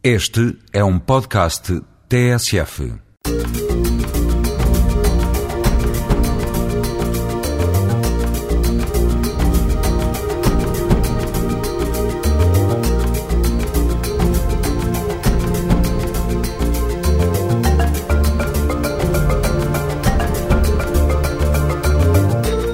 Este é um podcast TSF.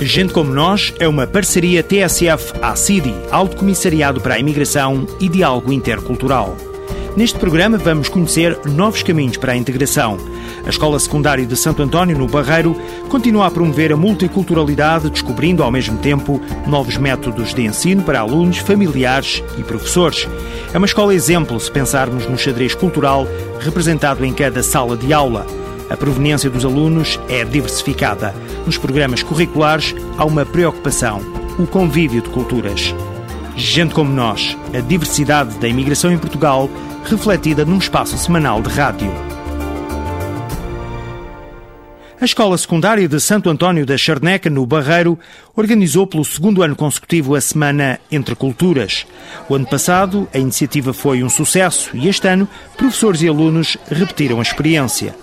Gente Como Nós é uma parceria TSF-ACIDI, Alto Comissariado para a Imigração e Diálogo Intercultural. Neste programa vamos conhecer novos caminhos para a integração. A Escola Secundária de Santo António, no Barreiro, continua a promover a multiculturalidade, descobrindo ao mesmo tempo novos métodos de ensino para alunos, familiares e professores. É uma escola exemplo se pensarmos no xadrez cultural representado em cada sala de aula. A proveniência dos alunos é diversificada. Nos programas curriculares há uma preocupação: o convívio de culturas. Gente como nós, a diversidade da imigração em Portugal, refletida num espaço semanal de rádio. A Escola Secundária de Santo António da Charneca, no Barreiro, organizou pelo segundo ano consecutivo a Semana Entre Culturas. O ano passado, a iniciativa foi um sucesso e este ano, professores e alunos repetiram a experiência.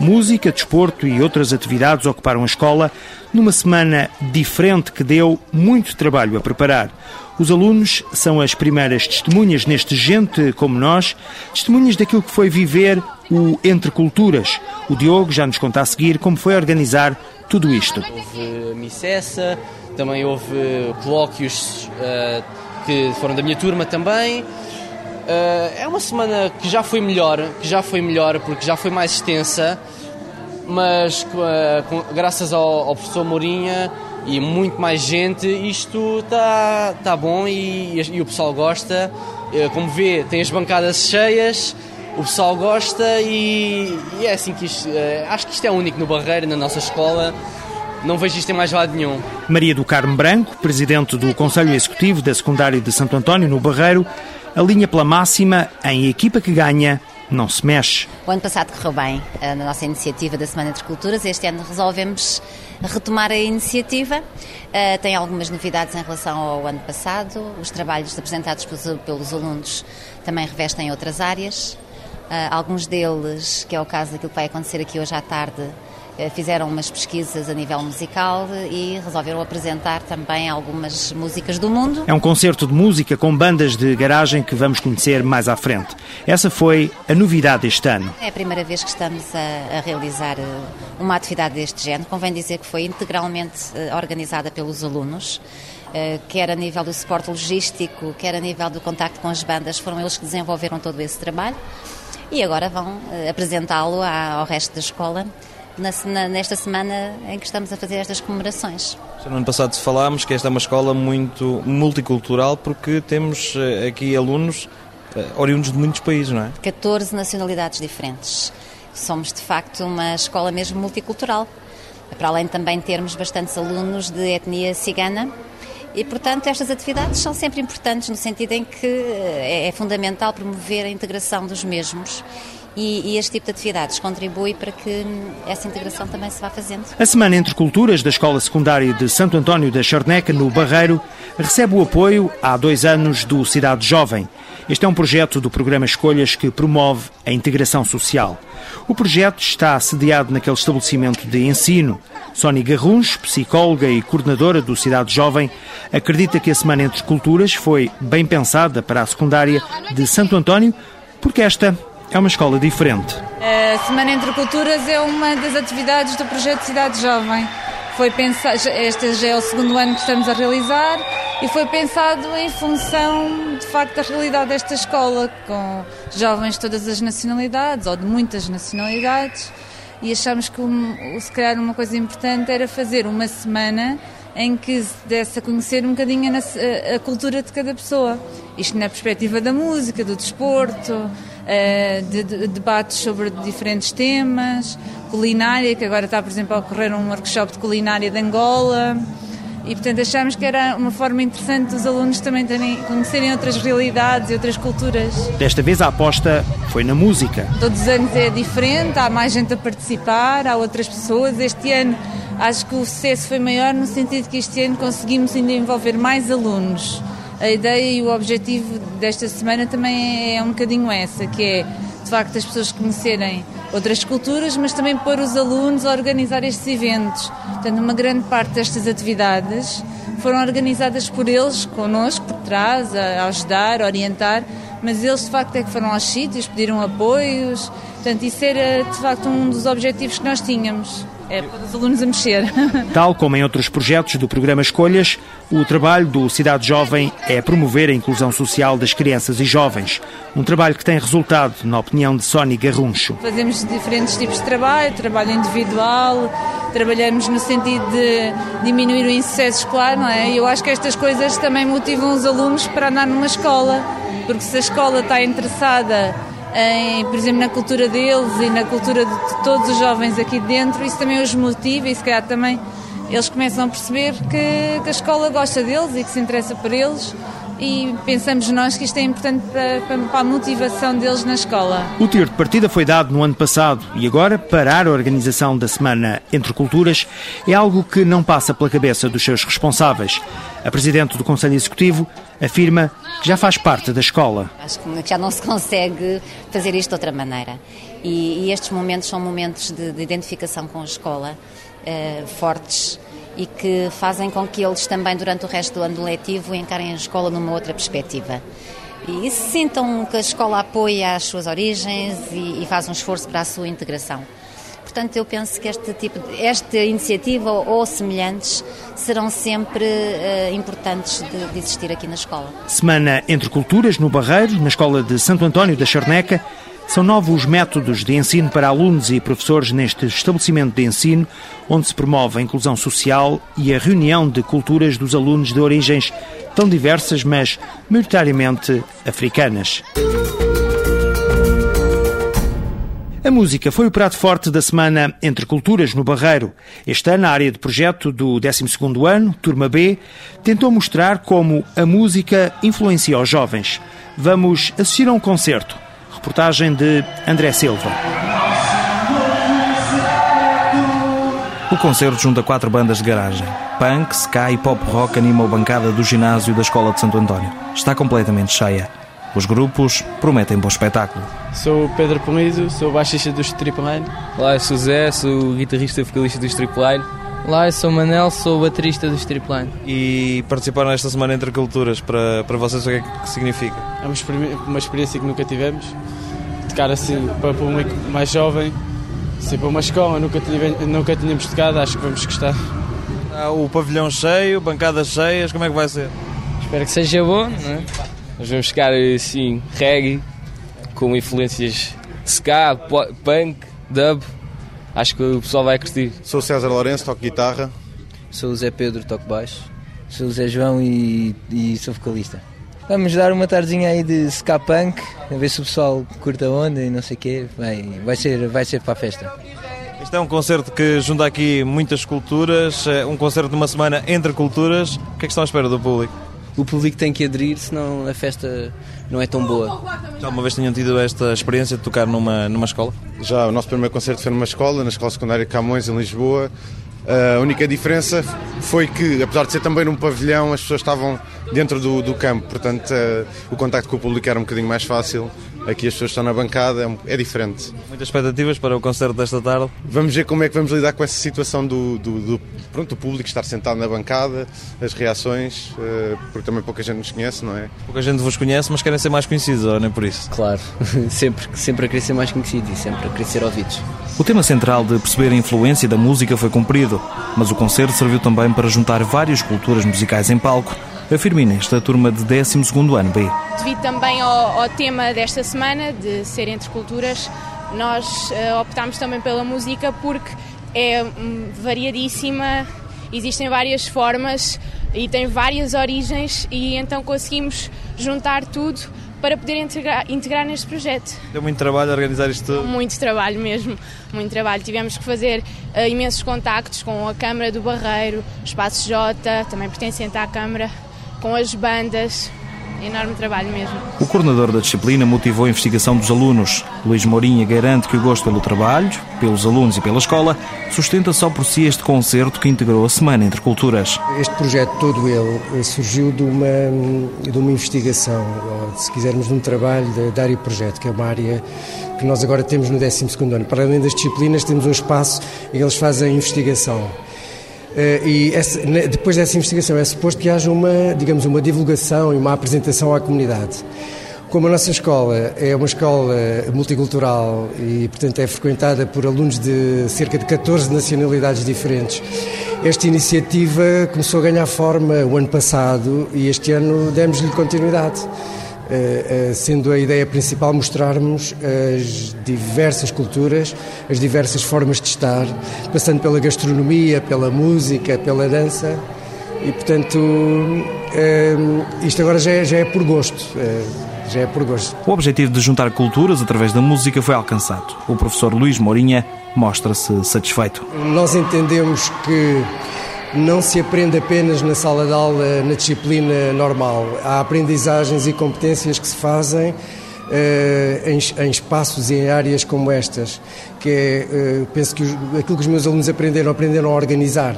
Música, desporto e outras atividades ocuparam a escola numa semana diferente que deu muito trabalho a preparar. Os alunos são as primeiras testemunhas neste Gente como nós, testemunhas daquilo que foi viver o Entre Culturas. O Diogo já nos conta a seguir como foi organizar tudo isto. Houve missessa, também houve colóquios uh, que foram da minha turma também. Uh, é uma semana que já foi melhor, que já foi melhor porque já foi mais extensa, mas uh, com, graças ao, ao, professor Mourinha e muito mais gente, isto está tá bom e, e, o pessoal gosta. Uh, como vê, tem as bancadas cheias, o pessoal gosta e, e é assim que isto, acho que isto é único no Barreiro, na nossa escola. Não vejo isto em mais lado nenhum. Maria do Carmo Branco, presidente do Conselho Executivo da Secundária de Santo António, no Barreiro, alinha pela máxima em equipa que ganha, não se mexe. O ano passado correu bem eh, na nossa iniciativa da Semana das Culturas. Este ano resolvemos retomar a iniciativa. Uh, tem algumas novidades em relação ao ano passado. Os trabalhos apresentados pelos, pelos alunos também revestem outras áreas. Uh, alguns deles, que é o caso daquilo que vai acontecer aqui hoje à tarde, fizeram umas pesquisas a nível musical e resolveram apresentar também algumas músicas do mundo. É um concerto de música com bandas de garagem que vamos conhecer mais à frente. Essa foi a novidade este ano. É a primeira vez que estamos a, a realizar eh, uma atividade deste género. Convém dizer que foi integralmente eh, organizada pelos alunos. quer a nível do suporte logístico, quer a nível do contacto com as bandas, foram eles que desenvolveram todo esse trabalho e agora vão apresentá-lo ao resto da escola na, nesta semana em que estamos a fazer estas comemorações. No ano passado falámos que esta é uma escola muito multicultural porque temos eh, aqui alunos eh, oriundos de muitos países, não é? 14 nacionalidades diferentes. Somos de facto uma escola mesmo multicultural. Para além de também termos bastantes alunos de etnia cigana, e, portanto, estas atividades são sempre importantes no sentido em que eh, é, é fundamental promover a integração dos mesmos e, e, este tipo de atividades contribui para que essa integração também se vá fazendo. A Semana Entre Culturas da Escola Secundária de Santo António da Charneca, no Barreiro, recebe o apoio há dois anos do Cidade Jovem. Este é um projeto do programa Escolhas que promove a integração social. O projeto está sediado naquele estabelecimento de ensino. Sónia Garruns, psicóloga e coordenadora do Cidade Jovem, acredita que a Semana Entre Culturas foi bem pensada para a secundária de Santo António, porque esta é uma escola diferente. A Semana Entre Culturas é uma das atividades do projeto Cidade Jovem. Foi pensado, este já é o segundo ano que estamos a realizar e foi pensado em função, de facto, da realidade desta escola, com jovens de todas as nacionalidades, ou de muitas nacionalidades, e achamos que, se calhar, uma coisa importante era fazer uma semana em que se desse a conhecer um bocadinho a, a cultura de cada pessoa. Isto na perspectiva da música, do desporto, de, de, debates sobre diferentes temas, culinária, que agora está, por exemplo, a ocorrer um workshop de culinária de Angola. E, portanto, achámos que era uma forma interessante dos alunos também terem, conhecerem outras realidades e outras culturas. Desta vez a aposta foi na música. Todos os anos é diferente, há mais gente a participar, há outras pessoas. Este ano acho que o sucesso foi maior no sentido que este ano conseguimos ainda envolver mais alunos a ideia e o objetivo desta semana também é um bocadinho essa, que é de facto as pessoas conhecerem outras culturas, mas também pôr os alunos a organizar estes eventos. Portanto, uma grande parte destas atividades foram organizadas por eles, connosco, por trás, a ajudar, a orientar, mas eles de facto é que foram aos sítios, pediram apoios. Portanto, isso era de facto um dos objetivos que nós tínhamos. É para os alunos a mexer. Tal como em outros projetos do programa Escolhas, o trabalho do Cidade Jovem é promover a inclusão social das crianças e jovens. Um trabalho que tem resultado, na opinião de Sónia Garruncho. Fazemos diferentes tipos de trabalho, trabalho individual, trabalhamos no sentido de diminuir o insucesso escolar, não é? E eu acho que estas coisas também motivam os alunos para andar numa escola, porque se a escola está interessada em, por exemplo, na cultura deles e na cultura de todos os jovens aqui dentro, isso também os motiva e se calhar também eles começam a perceber que, que a escola gosta deles e que se interessa por eles e pensamos nós que isto é importante para, para, a motivação deles na escola. O tiro de partida foi dado no ano passado e agora parar a organização da Semana Entre Culturas é algo que não passa pela cabeça dos seus responsáveis. A Presidente do Conselho Executivo afirma que já faz parte da escola. Acho que já não se consegue fazer isto de outra maneira. E, e estes momentos são momentos de, de identificação com a escola, eh, fortes e que fazem com que eles também, durante o resto do ano letivo, encarem a escola numa outra perspectiva. E sintam que a escola apoia as suas origens e, e faz um esforço para a sua integração. Portanto, eu penso que este tipo, esta iniciativa ou semelhantes serão sempre uh, importantes de, de, existir aqui na escola. Semana entre culturas no Barreiro, na escola de Santo António da Charneca, são novos métodos de ensino para alunos e professores neste estabelecimento de ensino, onde se promove a inclusão social e a reunião de culturas dos alunos de origens tão diversas, mas maioritariamente africanas. A música foi o prato forte da semana Entre Culturas no Barreiro. Este ano, a área de projeto do 12º ano, Turma B, tentou mostrar como a música influencia os jovens. Vamos assistir a um concerto Reportagem de André Silva. O concerto junta quatro bandas de garagem. Punk, ska e pop rock animam a bancada do ginásio da Escola de Santo António. Está completamente cheia. Os grupos prometem bom espetáculo. Sou o Pedro Polido, sou baixista do Stripline. Olá, eu sou o Zé, sou guitarrista e vocalista do Stripline. Olá, eu sou o Manel, sou o baterista do Stripline. E participaram nesta semana entre culturas, para, para vocês o que é que significa? É uma, uma experiência que nunca tivemos. Tocar assim para o público mais jovem, assim para uma escola, nunca, tive, nunca tínhamos tocado, acho que vamos gostar. Ah, o pavilhão cheio, bancadas cheias, como é que vai ser? Espero que seja bom, não é? Nós vamos tocar assim, reggae, com influências de ska, punk, dub acho que o pessoal vai curtir. Sou César Lourenço, toco guitarra. Sou o Zé Pedro, toco baixo. Sou o Zé João e, e sou vocalista. Vamos dar uma tardezinha aí de ska punk, a ver se o pessoal curta a onda e não sei o quê. Vai, vai, ser, vai ser para a festa. Este é um concerto que junta aqui muitas culturas, é um concerto de uma semana entre culturas. O que é que estão à espera do público? O público tem que aderir, senão a festa não é tão boa. Já uma vez tinham tido esta experiência de tocar numa, numa escola? Já, o nosso primeiro concerto foi numa escola, na Escola Secundária de Camões, em Lisboa. A única diferença foi que, apesar de ser também num pavilhão, as pessoas estavam dentro do, do campo, portanto uh, o contacto com o público era um bocadinho mais fácil. Aqui as pessoas estão na bancada, é, é, diferente. Muitas expectativas para o concerto desta tarde? Vamos ver como é que vamos lidar com essa situação do, do, do pronto, do público estar sentado na bancada, as reações, uh, porque também pouca gente nos conhece, não é? Pouca gente vos conhece, mas querem ser mais conhecidos, ou nem por isso? Claro, sempre, sempre a querer ser mais conhecido e sempre a querer ser ouvidos. O tema central de perceber a influência da música foi cumprido, mas o concerto serviu também para juntar várias culturas musicais em palco afirma Inês, da turma de 12 ano B. Devido também ao, ao, tema desta semana, de ser entre culturas, nós uh, optámos também pela música porque é um, variadíssima, existem várias formas e tem várias origens e então conseguimos juntar tudo para poder integrar, integrar, neste projeto. Deu muito trabalho organizar isto tudo? Muito trabalho mesmo, muito trabalho. Tivemos que fazer uh, imensos contactos com a Câmara do Barreiro, Espaço J, também pertencente à Câmara, com as bandas, enorme trabalho mesmo. O coordenador da disciplina motivou a investigação dos alunos. Luís Mourinha garante que o gosto pelo trabalho, pelos alunos e pela escola, sustenta só por si este concerto que integrou a Semana Entre Culturas. Este projeto todo ele surgiu de uma, de uma investigação, ou, se quisermos, de um trabalho da área projeto, que é uma área que nós agora temos no 12º ano. Para além das disciplinas, temos um espaço em que eles fazem investigação. Eh, e essa, depois dessa investigação é suposto que haja uma, digamos, uma divulgação e uma apresentação à comunidade. Como a nossa escola é uma escola multicultural e, portanto, é frequentada por alunos de cerca de 14 nacionalidades diferentes, esta iniciativa começou a ganhar forma o ano passado e este ano demos-lhe continuidade. Eh, eh, sendo a ideia principal mostrarmos as diversas culturas, as diversas formas de estar, passando pela gastronomia, pela música, pela dança. E, portanto, eh, isto agora já é, já é por gosto. Já é por gosto. O objetivo de juntar culturas através da música foi alcançado. O professor Luís Mourinha mostra-se satisfeito. Nós entendemos que não se aprende apenas na sala de aula, na disciplina normal. Há aprendizagens e competências que se fazem Uh, em, em, espaços e em áreas como estas, que é, uh, penso que os, aquilo que os meus alunos aprenderam, aprenderam a organizar,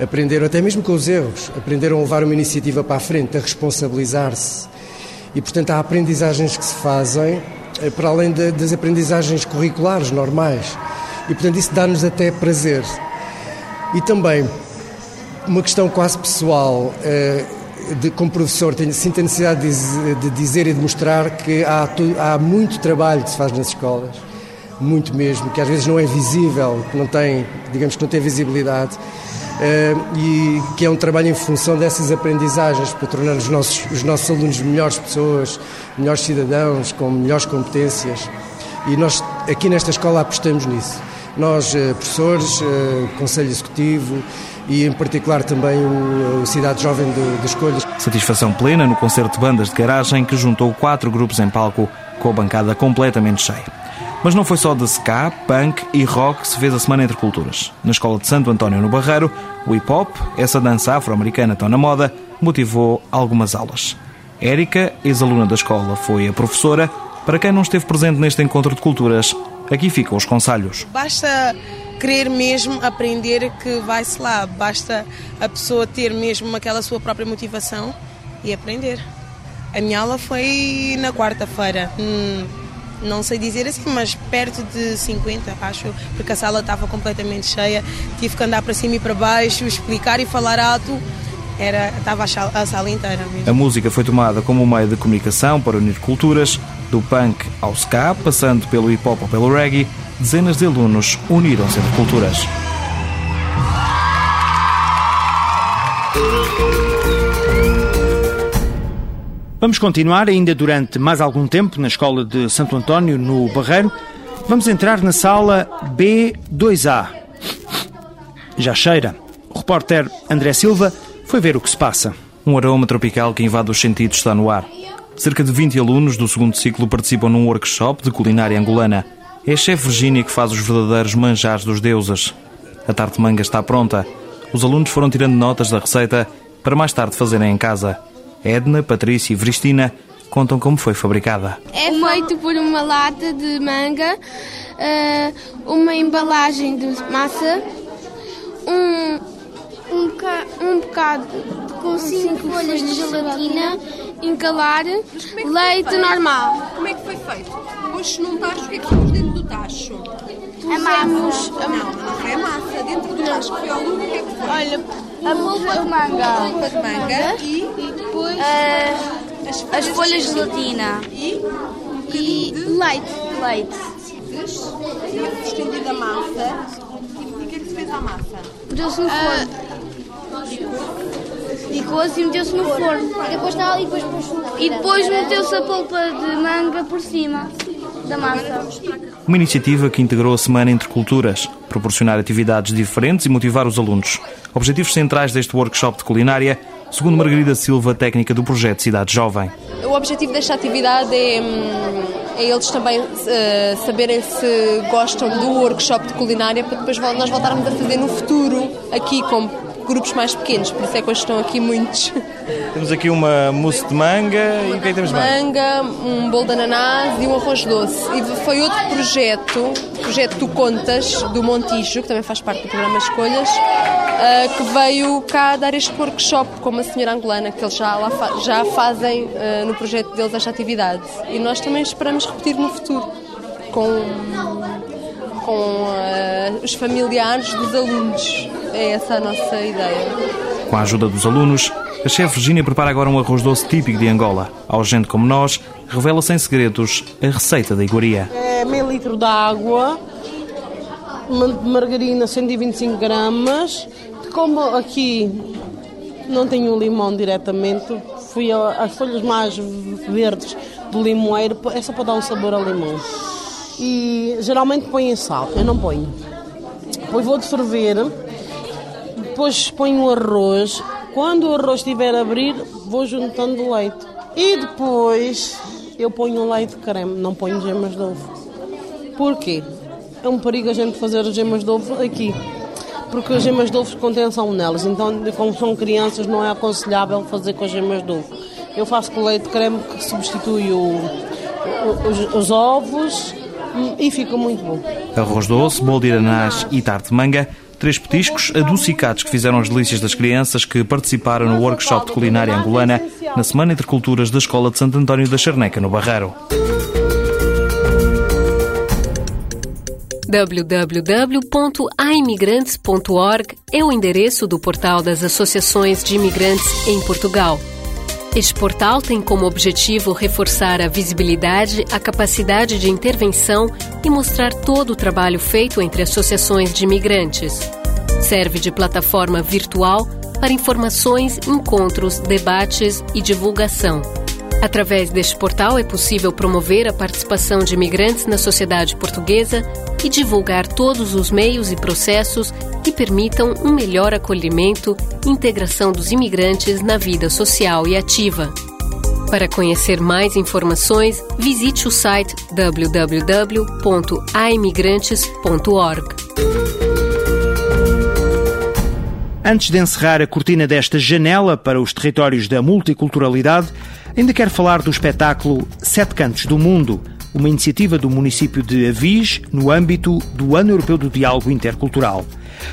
aprenderam até mesmo com os erros, aprenderam a levar uma iniciativa para a frente, a responsabilizar-se. E, portanto, há aprendizagens que se fazem uh, para além de, das aprendizagens curriculares normais. E, portanto, isso dá-nos até prazer. E também uma questão quase pessoal. Eh, de, como professor, tenho, sinto a necessidade de, de, dizer e de mostrar que há, há muito trabalho que se faz nas escolas, muito mesmo, que às vezes não é visível, que não tem, digamos que não tem visibilidade, uh, e que é um trabalho em função dessas aprendizagens, para tornar os nossos, os nossos alunos melhores pessoas, melhores cidadãos, com melhores competências. E nós, aqui nesta escola, apostamos nisso. Nós, uh, professores, uh, Conselho Executivo, e em particular também o Cidade Jovem de, de Escolhas. Satisfação plena no concerto de bandas de garagem que juntou quatro grupos em palco com a bancada completamente cheia. Mas não foi só de ska, punk e rock que se fez a Semana Entre Culturas. Na Escola de Santo António no Barreiro, o hip-hop, essa dança afro-americana tão na moda, motivou algumas aulas. Érica, ex-aluna da escola, foi a professora. Para quem não esteve presente neste encontro de culturas, aqui ficam os conselhos. Basta querer mesmo aprender que vai-se lá. Basta a pessoa ter mesmo aquela sua própria motivação e aprender. A minha aula foi na quarta-feira. Hum, não sei dizer assim, mas perto de 50, acho, porque a sala estava completamente cheia. Tive que andar para cima e para baixo, explicar e falar alto. Era, estava a sala inteira mesmo. A música foi tomada como um meio de comunicação para unir culturas, do punk ao ska, passando pelo hip hop ou pelo reggae, dezenas de alunos uniram-se entre culturas. Vamos continuar ainda durante mais algum tempo na Escola de Santo António, no Barreiro. Vamos entrar na sala B2A. Já cheira. O repórter André Silva foi ver o que se passa. Um aroma tropical que invade os sentidos está no ar. Cerca de 20 alunos do segundo ciclo participam num workshop de culinária angolana. É a chefe Virginia que faz os verdadeiros manjares dos deuses. A tarte manga está pronta. Os alunos foram tirando notas da receita para mais tarde fazerem em casa. Edna, Patrícia e Vristina contam como foi fabricada. É feito por uma lata de manga, eh, uma embalagem de massa, um, um, um bocado com cinco folhas de gelatina, encalar, leite normal. Como é que foi feito? Hoje não tacho, o que é que fomos dentro do tacho? Amamos. Não, não foi a massa. Dentro do tacho que foi ao lume, o que é que foi? Olha, a polpa de manga. A polpa de manga e, e depois uh, as, folhas as folhas de gelatina. E, um e leite. Leite. Estendido a massa. E o que é que se fez à massa? Pôs-se no forno. Licou-se e meteu-se no forno. E depois está ali, depois E depois meteu-se a polpa de manga por cima da massa. Uma iniciativa que integrou a Semana Entre Culturas, proporcionar atividades diferentes e motivar os alunos. Objetivos centrais deste workshop de culinária, segundo Margarida Silva, técnica do projeto Cidade Jovem. O objetivo desta atividade é, é eles também uh, saberem se gostam do workshop de culinária para depois nós voltarmos a fazer no futuro aqui com grupos mais pequenos, por isso é que hoje estão aqui muitos. Temos aqui uma mousse de manga e o que é que temos mais? Manga, um bolo de ananás e um arroz doce. E foi outro projeto, o projeto Tu Contas, do Montijo, que também faz parte do programa Escolhas, uh, que veio cá dar este workshop com uma senhora angolana, que eles já, lá fa já fazem uh, no projeto deles esta atividade. E nós também esperamos repetir no futuro, com, com uh, os familiares dos alunos. É essa a nossa ideia. Com a ajuda dos alunos, a chefe Virginia prepara agora um arroz doce típico de Angola. Ao gente como nós, revela sem segredos a receita da iguaria. É meio litro de água, margarina 125 gramas. Como aqui não tenho limão diretamente, fui às folhas mais verdes do limoeiro, é só para dar um sabor ao limão. E geralmente põe sal, eu não ponho. Depois vou de ferver, depois ponho o arroz. Quando o arroz estiver a abrir, vou juntando o leite. E depois eu ponho o leite creme, não ponho gemas de ovo. Porquê? É um perigo a gente fazer as gemas de ovo aqui. Porque as gemas de ovo contêm salmonelas, então como são crianças não é aconselhável fazer com as gemas de ovo. Eu faço com leite creme que substitui o, os, os ovos e fica muito bom. Arroz doce, bolo de ananás e tarte de manga três petiscos adocicados que fizeram as delícias das crianças que participaram no workshop de culinária angolana na Semana Entre Culturas da Escola de Santo António da Charneca, no Barreiro. www.aimigrantes.org é o endereço do portal das associações de imigrantes em Portugal. Este portal tem como objetivo reforçar a visibilidade, a capacidade de intervenção e mostrar todo o trabalho feito entre associações de imigrantes. Serve de plataforma virtual para informações, encontros, debates e divulgação. Através deste portal é possível promover a participação de imigrantes na sociedade portuguesa e divulgar todos os meios e processos que permitam um melhor acolhimento e integração dos imigrantes na vida social e ativa. Para conhecer mais informações, visite o site www.aimigrantes.org. Antes de encerrar a cortina desta janela para os territórios da multiculturalidade, ainda quero falar do espetáculo Sete Cantos do Mundo, uma iniciativa do município de Avis no âmbito do Ano Europeu do Diálogo Intercultural.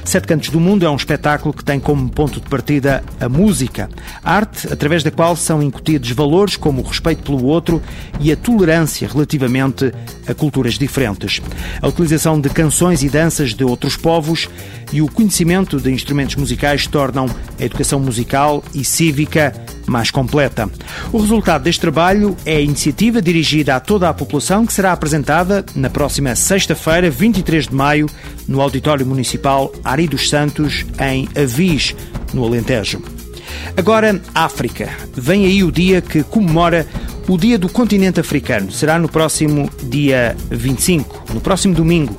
Sete Cantos do Mundo é um espetáculo que tem como ponto de partida a música, arte através da qual são incutidos valores como o respeito pelo outro e a tolerância relativamente a culturas diferentes. A utilização de canções e danças de outros povos e o conhecimento de instrumentos musicais tornam a educação musical e cívica mais completa. O resultado deste trabalho é a iniciativa dirigida a toda a população que será apresentada na próxima sexta-feira, 23 de maio, no Auditório Municipal Ari dos Santos, em Avis, no Alentejo. Agora, África. Vem aí o dia que comemora o Dia do Continente Africano. Será no próximo dia 25, no próximo domingo.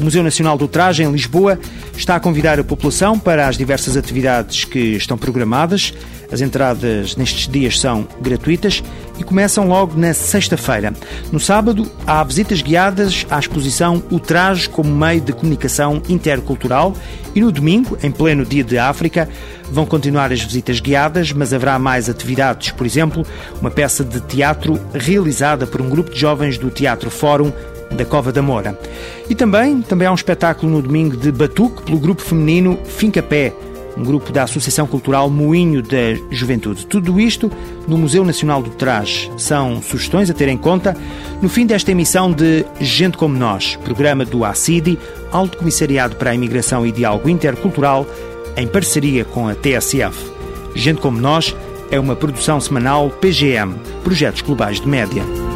O Museu Nacional do Traje, em Lisboa, está a convidar a população para as diversas atividades que estão programadas. As entradas nestes dias são gratuitas e começam logo na sexta-feira. No sábado, há visitas guiadas à exposição O Traje como meio de comunicação intercultural e no domingo, em pleno Dia de África, vão continuar as visitas guiadas, mas haverá mais atividades. Por exemplo, uma peça de teatro realizada por um grupo de jovens do Teatro Fórum da Cova da Moura. E também, também há um espetáculo no domingo de Batuque pelo grupo feminino Finca Pé, um grupo da Associação Cultural Moinho da Juventude. Tudo isto no Museu Nacional do Traje. São sugestões a ter em conta no fim desta emissão de Gente Como Nós, programa do ACIDI, Alto Comissariado para a Imigração e Diálogo Intercultural, em parceria com a TSF. Gente Como Nós é uma produção semanal PGM, Projetos Globais de Média.